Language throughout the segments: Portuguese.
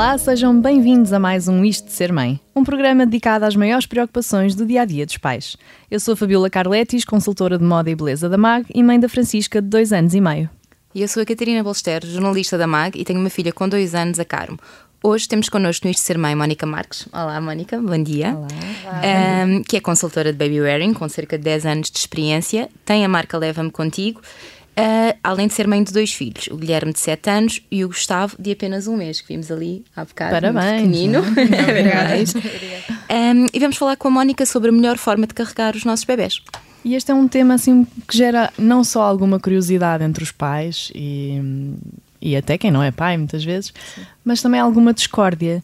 Olá, sejam bem-vindos a mais um Isto de Ser Mãe, um programa dedicado às maiores preocupações do dia a dia dos pais. Eu sou a Fabiola Carletis, consultora de moda e beleza da MAG e mãe da Francisca, de dois anos e meio. E eu sou a Catarina Bolster, jornalista da MAG e tenho uma filha com dois anos, a Carmo. Hoje temos connosco no Isto de Ser Mãe Mónica Marques. Olá, Mónica, bom dia. Olá. Um, que é consultora de baby wearing, com cerca de 10 anos de experiência. Tem a marca Leva-me Contigo. Uh, além de ser mãe de dois filhos, o Guilherme de 7 anos e o Gustavo de apenas um mês, que vimos ali há bocado. Parabéns. Pequenino. Parabéns. Um, e vamos falar com a Mónica sobre a melhor forma de carregar os nossos bebés. E este é um tema assim que gera não só alguma curiosidade entre os pais e, e até quem não é pai muitas vezes, Sim. mas também alguma discórdia.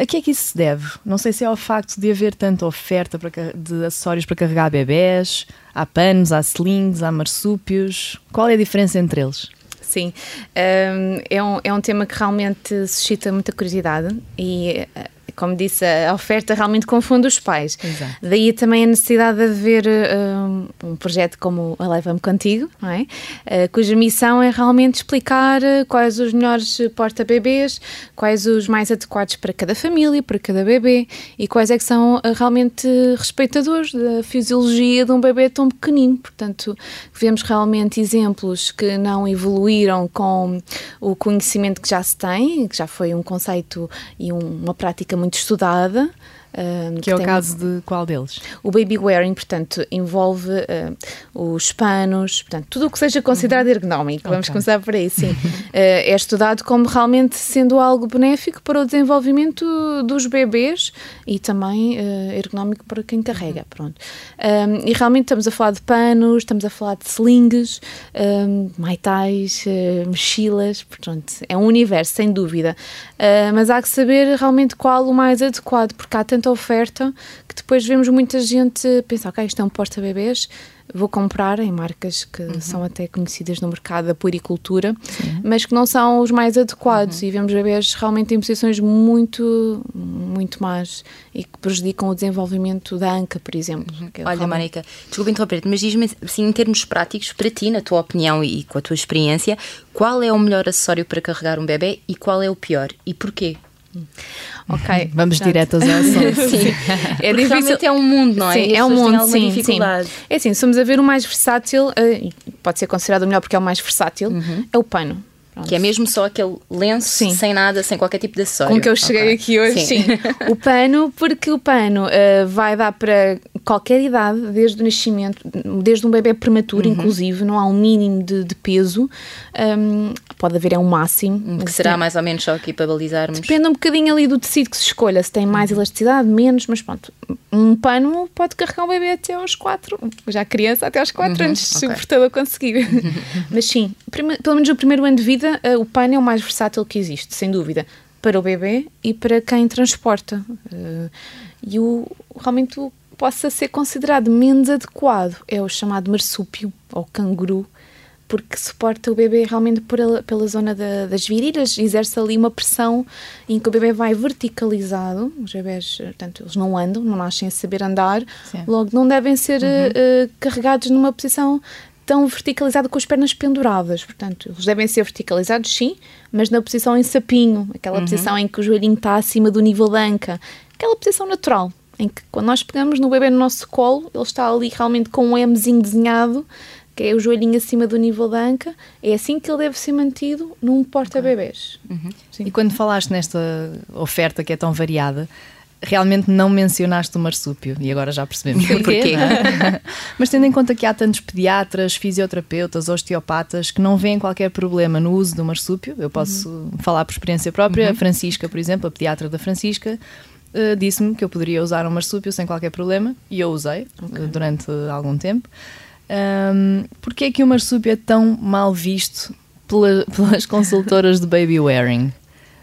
A que é que isso se deve? Não sei se é ao facto de haver tanta oferta para, de acessórios para carregar bebés, há panos, há slings, há marsúpios. Qual é a diferença entre eles? Sim, um, é, um, é um tema que realmente suscita muita curiosidade e como disse, a oferta realmente confunde os pais. Exato. Daí também a necessidade de haver uh, um projeto como a Leva-me Contigo, não é? Uh, cuja missão é realmente explicar uh, quais os melhores porta-bebês, quais os mais adequados para cada família, para cada bebê e quais é que são realmente respeitadores da fisiologia de um bebê tão pequenino. Portanto, vemos realmente exemplos que não evoluíram com o conhecimento que já se tem, que já foi um conceito e um, uma prática muito muito estudada. Uh, que, que, é o caso de qual deles? O baby wearing, portanto, envolve uh, os panos, portanto, tudo o que seja considerado uhum. ergonómico. Okay. Vamos começar por aí, sim. uh, é estudado como realmente sendo algo benéfico para o desenvolvimento dos bebês e também ergonómico para quem carrega. Uhum. Pronto. Um, e realmente estamos a falar de panos, estamos a falar de slings, um, maitais, mochilas, portanto, é um universo, sem dúvida. mas há que saber realmente qual o mais adequado, porque há tanta oferta que depois vemos muita gente pensar, ok, isto é um porta-bebês, vou comprar em marcas que uhum. são até conhecidas no mercado da puericultura, Sim. mas que não são os mais adequados uhum. e vemos bebês realmente em posições muito, muito más e que prejudicam o desenvolvimento da anca, por exemplo. Uhum. É Olha, realmente... Mónica, desculpa interromper mas diz-me assim, em termos práticos, para ti, na tua opinião e com a tua experiência, qual é o melhor acessório para carregar um bebê e qual é o pior e porquê? Ok. Vamos diretas ao assunto. sim. É Porque difícil. é um mundo, não é? Sim, é um mundo, sim, sim. É assim, somos a ver o mais versátil, uh, pode ser considerado o melhor porque é o mais versátil, uhum. é o pano. Pronto. Que é mesmo só aquele lenço sim. sem nada, sem qualquer tipo de acessório. Com que eu cheguei okay. aqui hoje, sim. sim. o pano, porque o pano uh, vai dar para qualquer idade, desde o nascimento, desde um bebê prematuro, uhum. inclusive, não há um mínimo de, de peso, um, pode haver é um máximo. Que será tem... mais ou menos só aqui para balizarmos? Depende um bocadinho ali do tecido que se escolha, se tem mais uhum. elasticidade, menos, mas pronto, um pano pode carregar um bebê até aos 4, já criança até aos 4 uhum. anos, se okay. o portador conseguir. mas sim, pelo menos o primeiro ano de vida uh, o pano é o mais versátil que existe, sem dúvida, para o bebê e para quem transporta. Uh, e o realmente o possa ser considerado menos adequado é o chamado marsúpio ou canguru, porque suporta o bebê realmente pela, pela zona da, das virilhas, exerce ali uma pressão em que o bebê vai verticalizado. Os bebés, portanto, eles não andam, não nascem a saber andar, Sim. logo não devem ser uhum. uh, carregados numa posição tão verticalizado com as pernas penduradas. Portanto, eles devem ser verticalizados, sim, mas na posição em sapinho, aquela uhum. posição em que o joelhinho está acima do nível da anca, aquela posição natural, em que quando nós pegamos no bebê no nosso colo, ele está ali realmente com um Mzinho desenhado, que é o joelhinho acima do nível da anca, é assim que ele deve ser mantido num porta-bebés. Okay. Uhum. E quando falaste nesta oferta que é tão variada, realmente não mencionaste o marsúpio e agora já percebemos porquê. É? Mas tendo em conta que há tantos pediatras, fisioterapeutas, osteopatas que não veem qualquer problema no uso do marsúpio, eu posso uhum. falar por experiência própria. Uhum. A Francisca, por exemplo, a pediatra da Francisca, uh, disse-me que eu poderia usar um marsúpio sem qualquer problema e eu usei okay. uh, durante algum tempo. Um, Porquê é que o marsúpio é tão mal visto pela, pelas consultoras de baby wearing?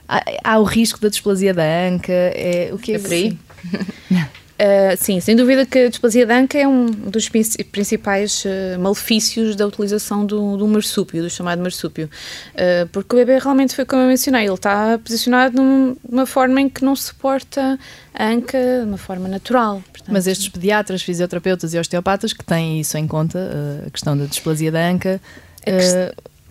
Há, há, o risco da displasia da anca? É, o que é, é por aí? Uh, sim, sem dúvida que a displasia da anca é um dos principais uh, malefícios da utilização do, do marsúpio, do chamado marsúpio, uh, porque o bebê realmente foi como eu mencionei, ele está posicionado numa forma em que não suporta a anca de uma forma natural. Portanto, Mas estes pediatras, fisioterapeutas e osteopatas que têm isso em conta, a questão da displasia da anca,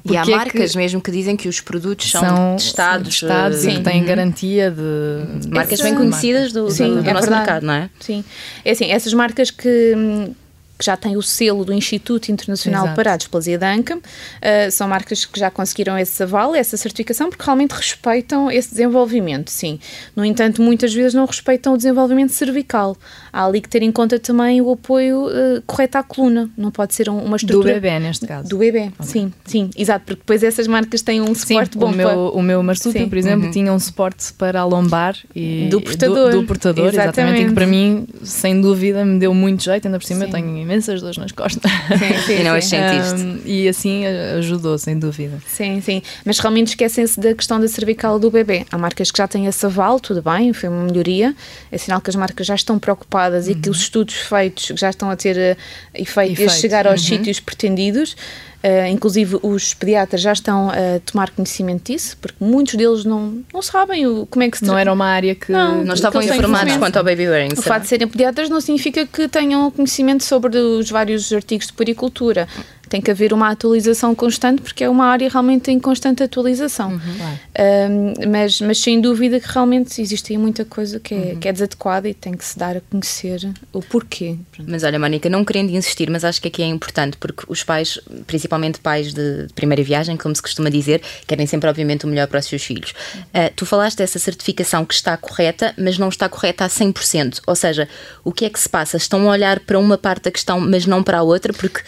E há marcas que mesmo que dizem que os produtos são, são testados, testados sim. e têm uhum. garantia de. Marcas bem conhecidas do, sim, do, do é nosso verdade. mercado, não é? Sim. É assim, essas marcas que hum, que já tem o selo do Instituto Internacional Exato. para a Displasia Duncan. Uh, são marcas que já conseguiram esse aval, essa certificação, porque realmente respeitam esse desenvolvimento, sim. No entanto, muitas vezes não respeitam o desenvolvimento cervical. Há ali que ter em conta também o apoio uh, correto à coluna. Não pode ser uma estrutura... Do bebê, neste caso. Do bebê, okay. sim, sim. Exato, porque depois essas marcas têm um suporte sim, bom. O meu, para... o meu marsúpio, por exemplo, uhum. tinha um suporte para a lombar e... Do portador. Do, do portador, exatamente. exatamente. E que para mim, sem dúvida, me deu muito jeito. Ainda por cima sim. eu tenho imensas dores nas costas. Sim, sim, e não as sentiste. Um, e assim ajudou, sem dúvida. Sim, sim. Mas realmente esquecem-se da questão da cervical do bebê. Há marcas que já têm esse aval, tudo bem, foi uma melhoria. É sinal que as marcas já estão preocupadas uhum. e que os estudos feitos já estão a ter uh, efeito, efeito. a chegar aos uhum. sítios pretendidos. Uh, inclusive, os pediatras já estão a tomar conhecimento disso, porque muitos deles não, não sabem o, como é que se Não era uma área que. Não, não estavam informados quanto ao baby wearing. O fato de serem pediatras não significa que tenham conhecimento sobre os vários artigos de puericultura tem que haver uma atualização constante porque é uma área realmente em constante atualização. Uhum, um, mas, mas sem dúvida que realmente existe aí muita coisa que é, uhum. que é desadequada e tem que se dar a conhecer o porquê. Mas olha, Mónica, não querendo insistir, mas acho que aqui é importante porque os pais, principalmente pais de, de primeira viagem, como se costuma dizer, querem sempre, obviamente, o melhor para os seus filhos. Uh, tu falaste dessa certificação que está correta, mas não está correta a 100%. Ou seja, o que é que se passa? Estão a olhar para uma parte da questão, mas não para a outra, porque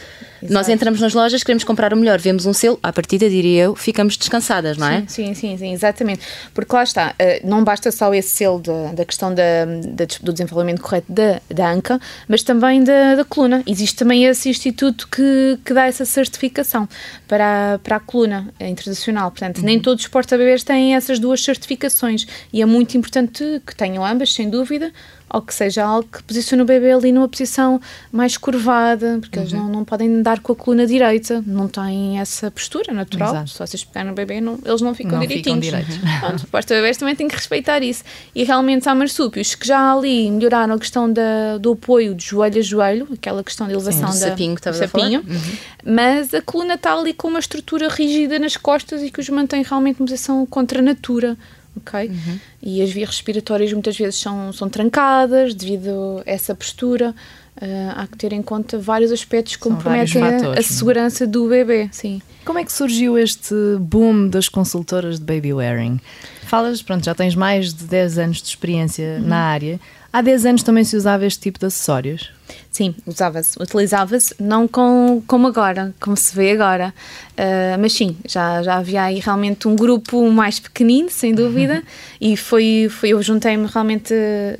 Exato. Nós entramos nas lojas, queremos comprar o melhor, vemos um selo, à partida, diria eu, ficamos descansadas, não é? Sim, sim, sim, exatamente. Porque lá está, eh, não basta só esse selo da, da questão da, da, do desenvolvimento correto da, da ANCA, mas também da, da coluna. Existe também esse instituto que, que dá essa certificação para a, para a coluna internacional. Portanto, uhum. nem todos os porta-bebês têm essas duas certificações e é muito importante que tenham ambas, sem dúvida, ou que seja algo que posicione o bebê ali numa posição mais curvada, porque uhum. eles não, não podem dar com a coluna direita, não têm essa postura natural. Exato. Se vocês pegarem no bebê, não, eles não ficam não direitinhos. Ficam direitos. Pronto, os bebês também têm que respeitar isso. E realmente há marsúpios que já ali melhoraram a questão da, do apoio de joelho a joelho, aquela questão de elevação Sim, da, sapinho que do sapinho, uhum. mas a coluna está ali com uma estrutura rígida nas costas e que os mantém realmente numa posição contra a natura ok? Uhum. E as vias respiratórias muitas vezes são, são trancadas devido a essa postura. Uh, há que ter em conta vários aspectos que comprometem a, a, segurança do bebê. Sim. Como é que surgiu este boom das consultoras de baby wearing? Falas, pronto, já tens mais de 10 anos de experiência uhum. na área. Há 10 anos também se usava este tipo de acessórios? Sim, usava-se, utilizava-se, não com, como agora, como se vê agora, uh, mas sim, já, já havia aí realmente um grupo mais pequenino, sem dúvida, uhum. e foi, foi eu juntei-me realmente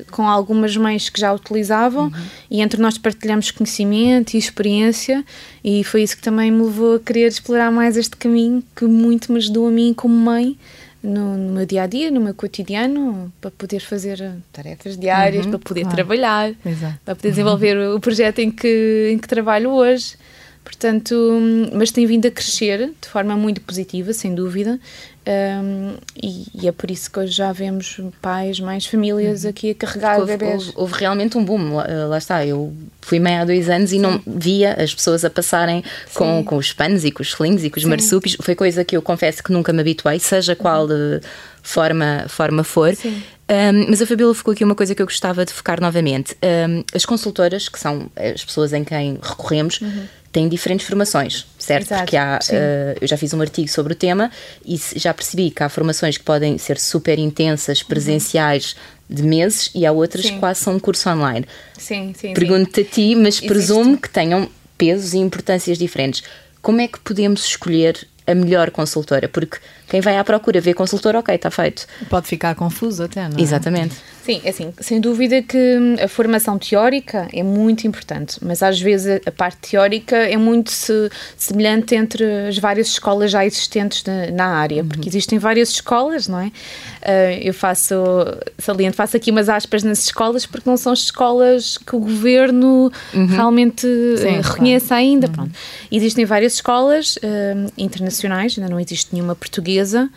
com algumas mães que já utilizavam uhum. e entre nós partilhamos conhecimento e experiência e foi isso que também me levou a querer explorar mais este caminho que muito me ajudou a mim como mãe no, no, meu dia a dia, no meu cotidiano, para poder fazer tarefas diárias, uhum, para poder claro. trabalhar, Exato. para poder desenvolver uhum. o projeto em que, em que trabalho hoje. Portanto, mas tem vindo a crescer de forma muito positiva, sem dúvida, um, e, e, é por isso que hoje já vemos pais, mais famílias uhum. aqui a carregar houve, bebês. Houve, houve, realmente um boom, lá, lá, está. Eu fui mãe há dois anos e não via as pessoas a passarem com, com os panos e com os slings e com os Sim. marsúpios. Foi coisa que eu confesso que nunca me habituei, seja qual uhum. forma, forma for. Um, mas a Fabíola ficou aqui uma coisa que eu gostava de focar novamente. Um, as consultoras, que são as pessoas em quem recorremos, uhum têm diferentes formações, certo? Exato, Porque há, uh, eu já fiz um artigo sobre o tema e já percebi que há formações que podem ser super intensas, uhum. presenciais, de meses, e há outras sim. que quase são um curso online. Sim, sim. Pergunto-te a ti, mas Existe. presumo que tenham pesos e importâncias diferentes. Como é que podemos escolher a melhor consultora? Porque quem vai à procura vê consultora, ok, está feito. Pode ficar confuso até, não é? Exatamente. Sim, é assim, sem dúvida que a formação teórica é muito importante, mas às vezes a parte teórica é muito se, semelhante entre as várias escolas já existentes na, na área, uhum. porque existem várias escolas, não é? Uh, eu faço, saliento, faço aqui umas aspas nas escolas porque não são escolas que o governo uhum. realmente Sim, reconheça claro. ainda. Uhum. Pronto. Existem várias escolas uh, internacionais, ainda não existe nenhuma portuguesa.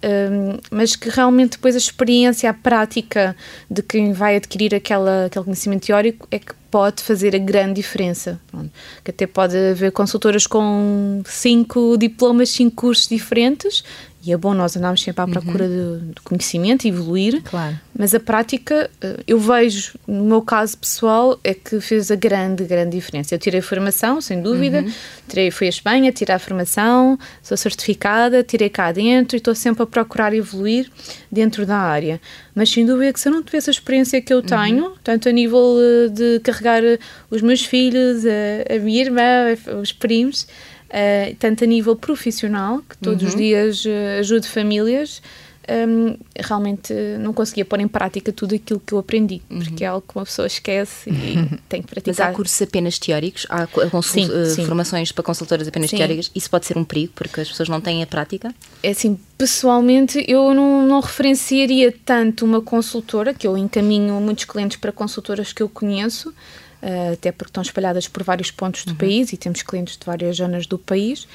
Um, mas que realmente depois a experiência, a prática de quem vai adquirir aquela, aquele conhecimento teórico é que pode fazer a grande diferença. Pronto. Que até pode haver consultoras com cinco diplomas, cinco cursos diferentes, e é bom nós andarmos sempre à uhum. procura uhum. de, de, conhecimento e evoluir. Claro. Mas a prática, eh, eu vejo, no meu caso pessoal, é que fez a grande, grande diferença. Eu tirei a formação, sem dúvida, uhum. tirei, fui à Espanha, tirei a formação, sou certificada, tirei cá dentro e estou sempre a procurar evoluir dentro da área. Mas sem dúvida que se eu não tivesse a experiência que eu uhum. tenho, uhum. tanto a nível eh, de carregar os meus filhos, a, a minha irmã, os primos, uh, tanto a nível profissional, que todos uhum. os dias uh, ajudo famílias, um, realmente não conseguia pôr em prática tudo aquilo que eu aprendi, uhum. porque é algo que uma pessoa esquece e tem que praticar. Mas há cursos apenas teóricos? Há sim, uh, sim. formações para consultoras apenas sim. teóricas? Isso pode ser um perigo, porque as pessoas não têm a prática? É assim, pessoalmente eu não, não referenciaria tanto uma consultora, que eu encaminho muitos clientes para consultoras que eu conheço, uh, até porque estão espalhadas por vários pontos do uhum. país e temos clientes de várias zonas do país.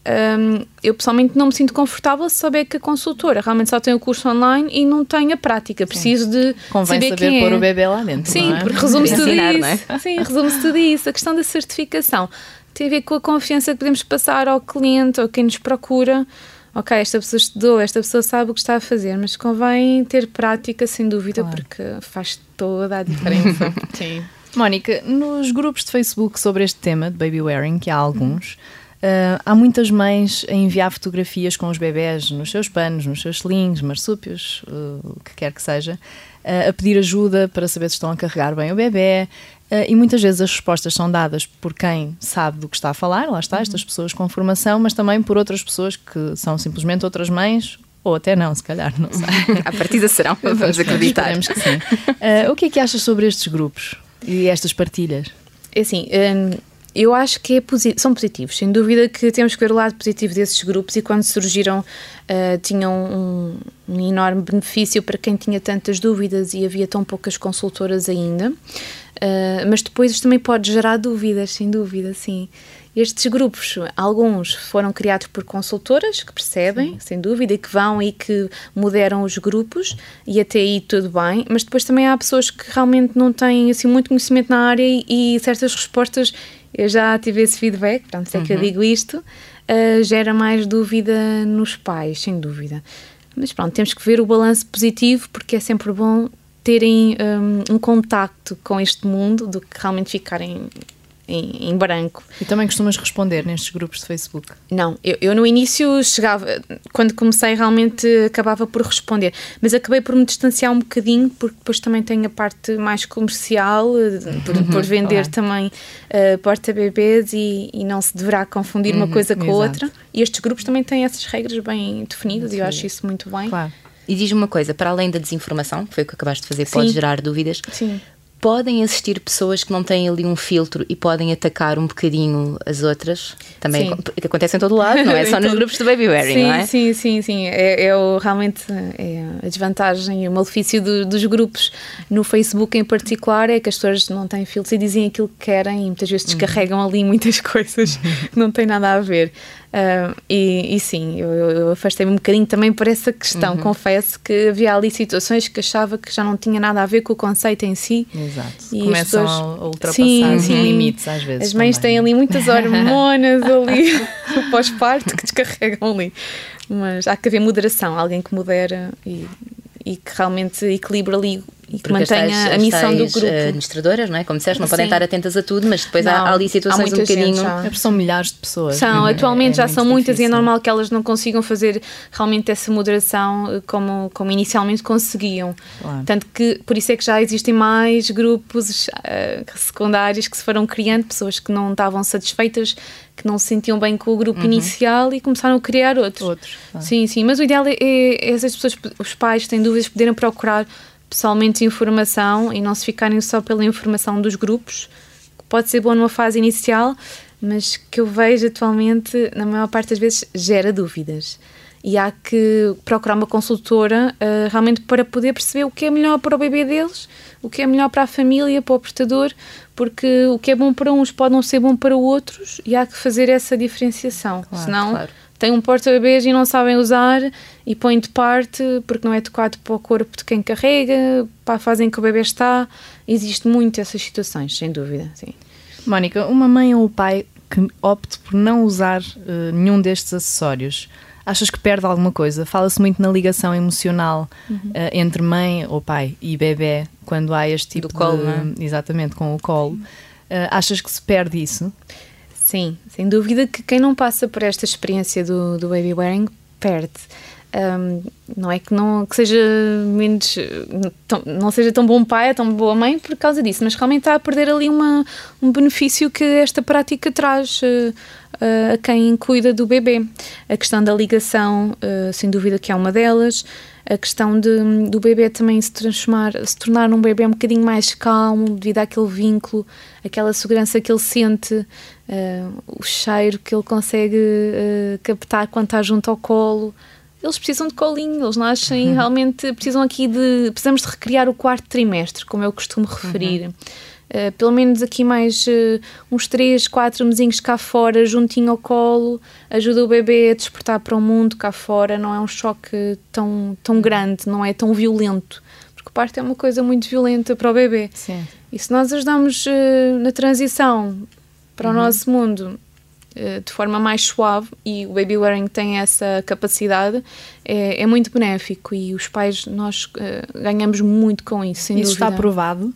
Um, eu pessoalmente não me sinto confortável se souber que a consultora realmente só tem o curso online e não tem a prática. Preciso Sim. de Convém saber, saber quem pôr é. o bebê lá dentro. Sim, é? porque resume-se tudo isso. É? Sim, resume-se tudo isso. A questão da certificação tem a ver com a confiança que podemos passar ao cliente ou quem nos procura. Ok, esta pessoa estudou, esta pessoa sabe o que está a fazer, mas convém ter prática, sem dúvida, claro. porque faz toda a diferença. Sim. Mónica, nos grupos de Facebook sobre este tema de baby wearing, que há alguns, uh, há muitas mães a enviar fotografias com os bebés nos seus panos, nos seus slings, marsúpios, uh, o que quer que seja, uh, a pedir ajuda para saber se estão a carregar bem o bebê. e muitas vezes as respostas são dadas por quem sabe do que está a falar, lá está, estas pessoas com formação, mas também por outras pessoas que são simplesmente outras mães ou até não, se calhar, não sei. a partida serão, vamos acreditar. que sim. Uh, o que é que achas sobre estes grupos? E estas partilhas? É assim, hum, eu acho que é posi são positivos, sem dúvida que temos que ver o lado positivo desses grupos e quando surgiram uh, tinham um, um, enorme benefício para quem tinha tantas dúvidas e havia tão poucas consultoras ainda. Uh, mas depois isto também pode gerar dúvidas, sem dúvida, sim. Estes grupos, alguns foram criados por consultoras que percebem, Sim. sem dúvida, e que vão e que moderam os grupos, e até aí tudo bem, mas depois também há pessoas que realmente não têm assim, muito conhecimento na área e, e certas respostas, eu já tive esse feedback, pronto, é uhum. que eu uhum. digo isto, uh, gera mais dúvida nos pais, sem dúvida. Mas pronto, temos que ver o balanço positivo, porque é sempre bom terem um, um contacto com este mundo do que realmente ficarem em, em, branco. E também costumas responder nestes grupos de Facebook? Não, eu, eu, no início chegava, quando comecei realmente acabava por responder, mas acabei por me distanciar um bocadinho, porque depois também tenho a parte mais comercial, eh, por, por uhum, vender claro. também uh, porta-bebês e, e, não se deverá confundir uhum, uma coisa com a outra. E estes grupos também têm essas regras bem definidas Sim. e eu acho isso muito bem. Claro. E diz-me uma coisa, para além da desinformação, que foi o que acabaste de fazer, Sim. pode gerar dúvidas. Sim podem assistir pessoas que não têm ali um filtro e podem atacar um bocadinho as outras. Também que acontece em todo lado, não é só nos grupos de baby wearing, sim, não é? Sim, sim, sim. É, é o, realmente é a desvantagem e o malefício do, dos grupos no Facebook em particular é que as pessoas não têm filtros e dizem aquilo que querem e muitas vezes uhum. descarregam ali muitas coisas que não têm nada a ver. Uh, e, e, sim, eu, eu afastei-me um bocadinho também por essa questão. Uhum. Confesso que havia ali situações que achava que já não tinha nada a ver com o conceito em si. Exato. E Começam pessoas... a ultrapassar sim, sim. limites às vezes. As mães também. têm ali muitas hormonas ali, pós-parto, que descarregam ali. Mas há que haver moderação, alguém que modera e, e que realmente equilibra ali e que mantenha a missão do grupo. administradoras, não é? Como disseste, não Sim. podem estar atentas a tudo, mas depois não, há, ali situações um bocadinho. É são milhares de pessoas. São, é, atualmente é, já são muitas difícil. e é normal que elas não consigam fazer realmente essa moderação eh, como, como inicialmente conseguiam. Claro. Tanto que por isso é que já existem mais grupos uh, secundários que se foram criando, pessoas que não estavam satisfeitas que não se sentiam bem com o grupo uhum. inicial e começaram a criar outros. Outros. Claro. Sim, sim. Mas o ideal é, é essas pessoas, os pais, têm dúvidas, poderem procurar pessoalmente informação e não se ficarem só pela informação dos grupos, que pode ser bom numa fase inicial, mas que eu vejo atualmente, na maior parte das vezes, gera dúvidas. E há que procurar uma consultora uh, realmente para poder perceber o que é melhor para o bebê deles, o que é melhor para a família, para o portador, porque o que é bom para uns pode não ser bom para outros e há que fazer essa diferenciação. Claro, Senão, claro. tem um porta-bebês e não sabem usar e põem de parte porque não é adequado para o corpo de quem carrega, para a fase em que o bebê está. Existe muito essas situações, sem dúvida. Sim. Mónica, uma mãe ou o pai que opte por não usar uh, nenhum destes acessórios achas que perde alguma coisa? Fala-se muito na ligação emocional uhum. uh, entre mãe ou pai e bebê quando há este tipo Do colo, de. Não é? Exatamente, com o colo. Uh, achas que se perde isso? Sim, sem dúvida que quem não passa por esta experiência do, do baby wearing perde. Um, não é que não que seja menos tão, não seja tão bom pai, tão boa mãe por causa disso, mas realmente está a perder ali uma, um benefício que esta prática traz uh, a quem cuida do bebê. A questão da ligação, uh, sem dúvida que é uma delas. A questão de, do bebê também se transformar, se tornar um bebê um bocadinho mais calmo devido àquele vínculo, aquela segurança que ele sente, o cheiro que ele consegue captar quando está junto ao colo eles precisam de colinho, eles nascem uhum. realmente precisam aqui de precisamos de recriar o quarto trimestre, como eu costumo referir. Uhum. Uh, pelo menos aqui mais uh, uns 3, 4 mesinhos cá fora, juntinho ao colo, ajuda o bebê a despertar para o mundo cá fora, não é um choque tão, tão grande, não é tão violento, porque o parto é uma coisa muito violenta para o bebê. Sim. E se nós ajudamos uh, na transição para uhum. o nosso mundo de forma mais suave e o baby wearing tem essa capacidade, é, é muito benéfico e os pais, nós uh, ganhamos muito com isso, sem isso dúvida. está provado?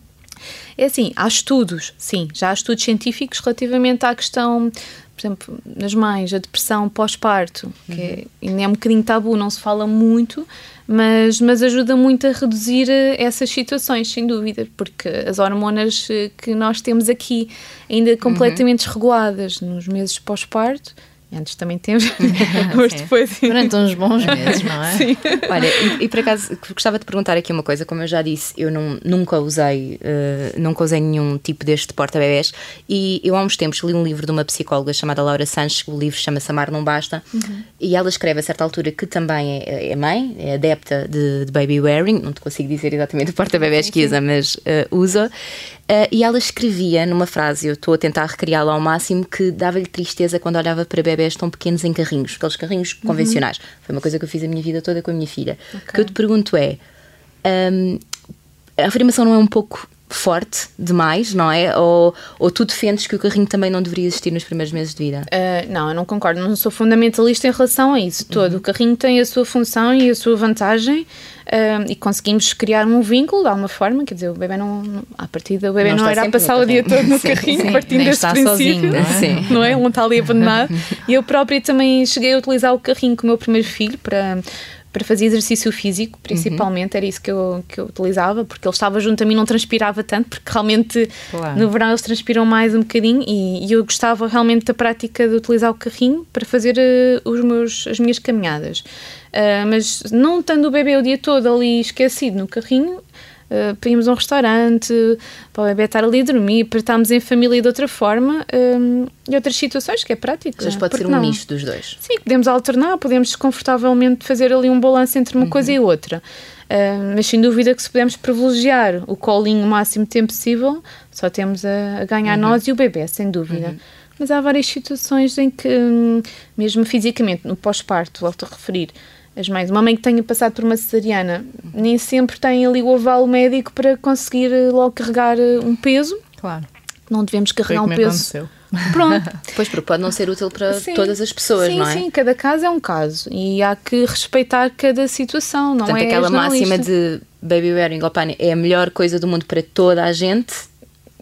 É assim, há estudos, sim, já há estudos científicos relativamente à questão, por exemplo, nas mães, a depressão pós-parto, que é, uhum. ainda é um bocadinho tabu, não se fala muito, mas, mas ajuda muito a reduzir eh, essas situações, sem dúvida, porque as hormonas eh, que nós temos aqui, ainda uhum. completamente uhum. desreguladas nos meses pós-parto, Antes também temos, mas depois. Durante uns bons meses, não é? Sim. Olha, e, e, por acaso gostava de perguntar aqui uma coisa, como eu já disse, eu não, nunca usei, uh, nunca usei nenhum tipo deste porta-bebés e eu há uns tempos li um livro de uma psicóloga chamada Laura Sanches, o livro chama-se Amar Não Basta, uhum. e ela escreve a certa altura que também é, é mãe, é adepta de, de, baby wearing, não te consigo dizer exatamente o porta-bebés que usa, mas uh, usa. Uh, e ela escrevia numa frase, eu estou a tentar recriá-la ao máximo, que dava-lhe tristeza quando olhava para bebés tão pequenos em carrinhos, aqueles carrinhos uhum. convencionais. Foi uma coisa que eu fiz a minha vida toda com a minha filha. Okay. O que eu te pergunto é: um, a afirmação não é um pouco forte demais, não é? Ou, ou tu defendes que o carrinho também não deveria existir nos primeiros meses de vida? Uh, não, eu não concordo, não sou fundamentalista em relação a isso todo. Uhum. O carrinho tem a sua função e a sua vantagem uh, e conseguimos criar um vínculo de alguma forma, quer dizer, o bebê não, não a partir do bebê não, não era a passar o dia todo no sim, carrinho, sim, partindo desse princípio, sozinho, não é? Sim. não é? Um está ali abandonado. e eu própria também cheguei a utilizar o carrinho com o meu primeiro filho para para fazer exercício físico, principalmente, uhum. era isso que eu, que eu utilizava, porque ele estava junto a mim, não transpirava tanto, porque realmente claro. no verão eles transpiram mais um bocadinho e, e, eu gostava realmente da prática de utilizar o carrinho para fazer uh, os meus, as minhas caminhadas. Uh, mas não estando o bebê o dia todo ali esquecido no carrinho, uh, para irmos a um restaurante, para o bebê estar ali a dormir, para estarmos em família de outra forma um, e outras situações que é prático. Mas pode ser um não? misto dos dois. Sim, podemos alternar, podemos desconfortavelmente fazer ali um balanço entre uma uhum. coisa e outra. Uh, mas sem dúvida que se pudermos privilegiar o colinho o máximo tempo possível, só temos a, a ganhar uhum. nós e o bebê, sem dúvida. Uhum. Mas há várias situações em que, hum, mesmo fisicamente, no pós-parto, volto a referir, as mães, uma mãe que tenha passado por uma cesariana, nem sempre tem ali o oval médico para conseguir eh, logo carregar eh, um peso. Claro. Não devemos carregar um peso. Aconteceu. Pronto. pois, porque pode não ser útil para sim, todas as pessoas, sim, não é? Sim, cada caso é um caso e há que respeitar cada situação, não Portanto, é? aquela máxima de baby wearing é a melhor coisa do mundo para toda a gente.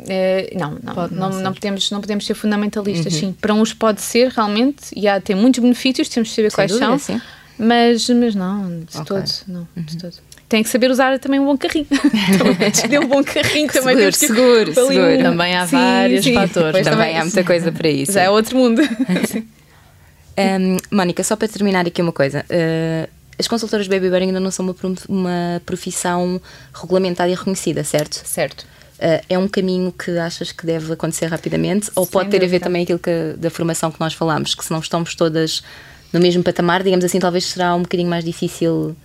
É, não, não, pode não, não, não, podemos, não podemos ser fundamentalistas, uhum. sim. Para uns pode ser realmente, e há, tem muitos benefícios, temos de saber Sem quais dúvida, são. Sim mas, mas não, de okay. todo, não, uhum. de todo. Tem que saber usar também um bom carrinho. também, um bom carrinho também. Seguro, que, seguro, seguro. Um... Também há sim, vários sim. fatores. Pois também, há muita coisa para isso. Já é outro mundo. um, Mónica, só para terminar aqui uma coisa. Uh, as consultoras baby bearing ainda não são uma, uma profissão regulamentada e reconhecida, certo? Certo. Uh, é um caminho que achas que deve acontecer rapidamente? Ou Sem pode ter dúvida. a ver também aquilo que, da formação que nós falámos, que se não estamos todas no mesmo patamar, digamos assim, talvez será um bocadinho mais difícil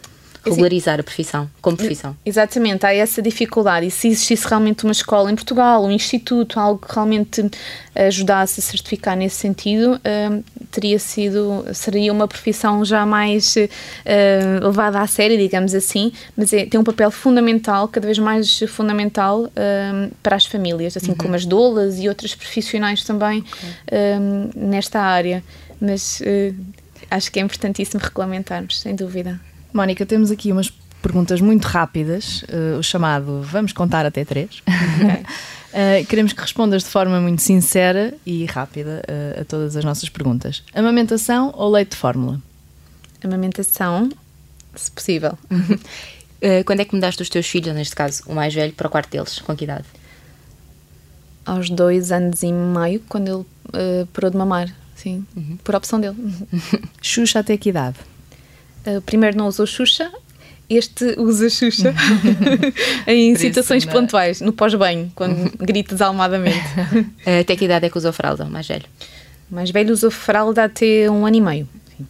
regularizar a profissão, como profissão. Exatamente, há essa dificuldade. E se existisse realmente uma escola em Portugal, um instituto, algo que realmente ajudasse a certificar nesse sentido, uh, teria sido, seria uma profissão já mais uh, levada a sério, digamos assim, mas é, tem um papel fundamental, cada vez mais fundamental uh, para as famílias, assim uhum. como as doulas e outros profissionais também okay. nesta área. Mas acho que é importantíssimo regulamentarmos, sem dúvida. Mónica, temos aqui umas perguntas muito rápidas, uh, o chamado vamos contar até três. Okay. uh, queremos que respondas de forma muito sincera e rápida uh, a todas as nossas perguntas. Amamentação ou leite de fórmula? Amamentação, se possível. quando é que mudaste os teus filhos, neste caso, o mais velho, para o quarto deles? Com que idade? Aos dois anos e meio, quando ele parou de mamar, sim, uhum. por opção dele. Xuxa até que idade? Uh, primeiro não usou Xuxa, este usa Xuxa em Por situações isso, pontuais, no pós-banho, quando grita desalmadamente. Uh, até que idade é que usou fralda, mais velho? Mais velho usou fralda até um ano e meio. Sim.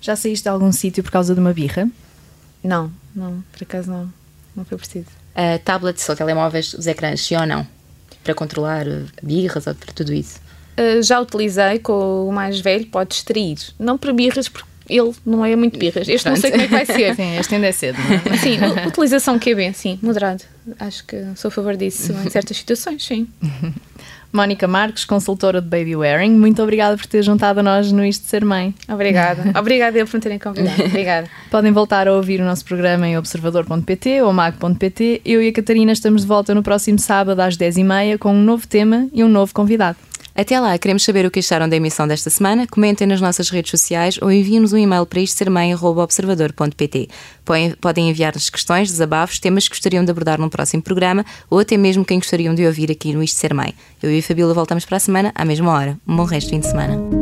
Já saíste de algum sítio por causa de uma birra? Não, não, por acaso não. Não foi preciso. Uh, tablets ou telemóveis, os ecrãs, sim ou não? Para controlar birras ou para tudo isso? Uh, já utilizei com o mais velho, pode distrair. Não para birras, porque ele não é muito birras. Este Pronto. não sei como é que vai ser. Sim, este ainda é cedo, não é? Sim, utilização QB, sim, moderado. Acho que sou a favor disso em certas situações, sim. Mónica Marques, consultora de Baby Wearing, muito obrigada por ter juntado a nós no Isto de Ser Mãe. Obrigada. obrigada eu por me terem convidado. Obrigada. Podem voltar a ouvir o nosso programa em observador.pt ou mag.pt. Eu e a Catarina estamos de volta no próximo sábado às 10h30 com um novo tema e um novo convidado. Até lá, queremos saber o que acharam da emissão desta semana. Comentem nas nossas redes sociais ou enviem-nos um e-mail para isto sermãe.observador.pt. Podem enviar-nos questões, desabafos, temas que gostariam de abordar num próximo programa ou até mesmo quem gostariam de ouvir aqui no Isto Ser Mãe. Eu e a Fabíola voltamos para a semana, à mesma hora. Um bom resto de fim de semana.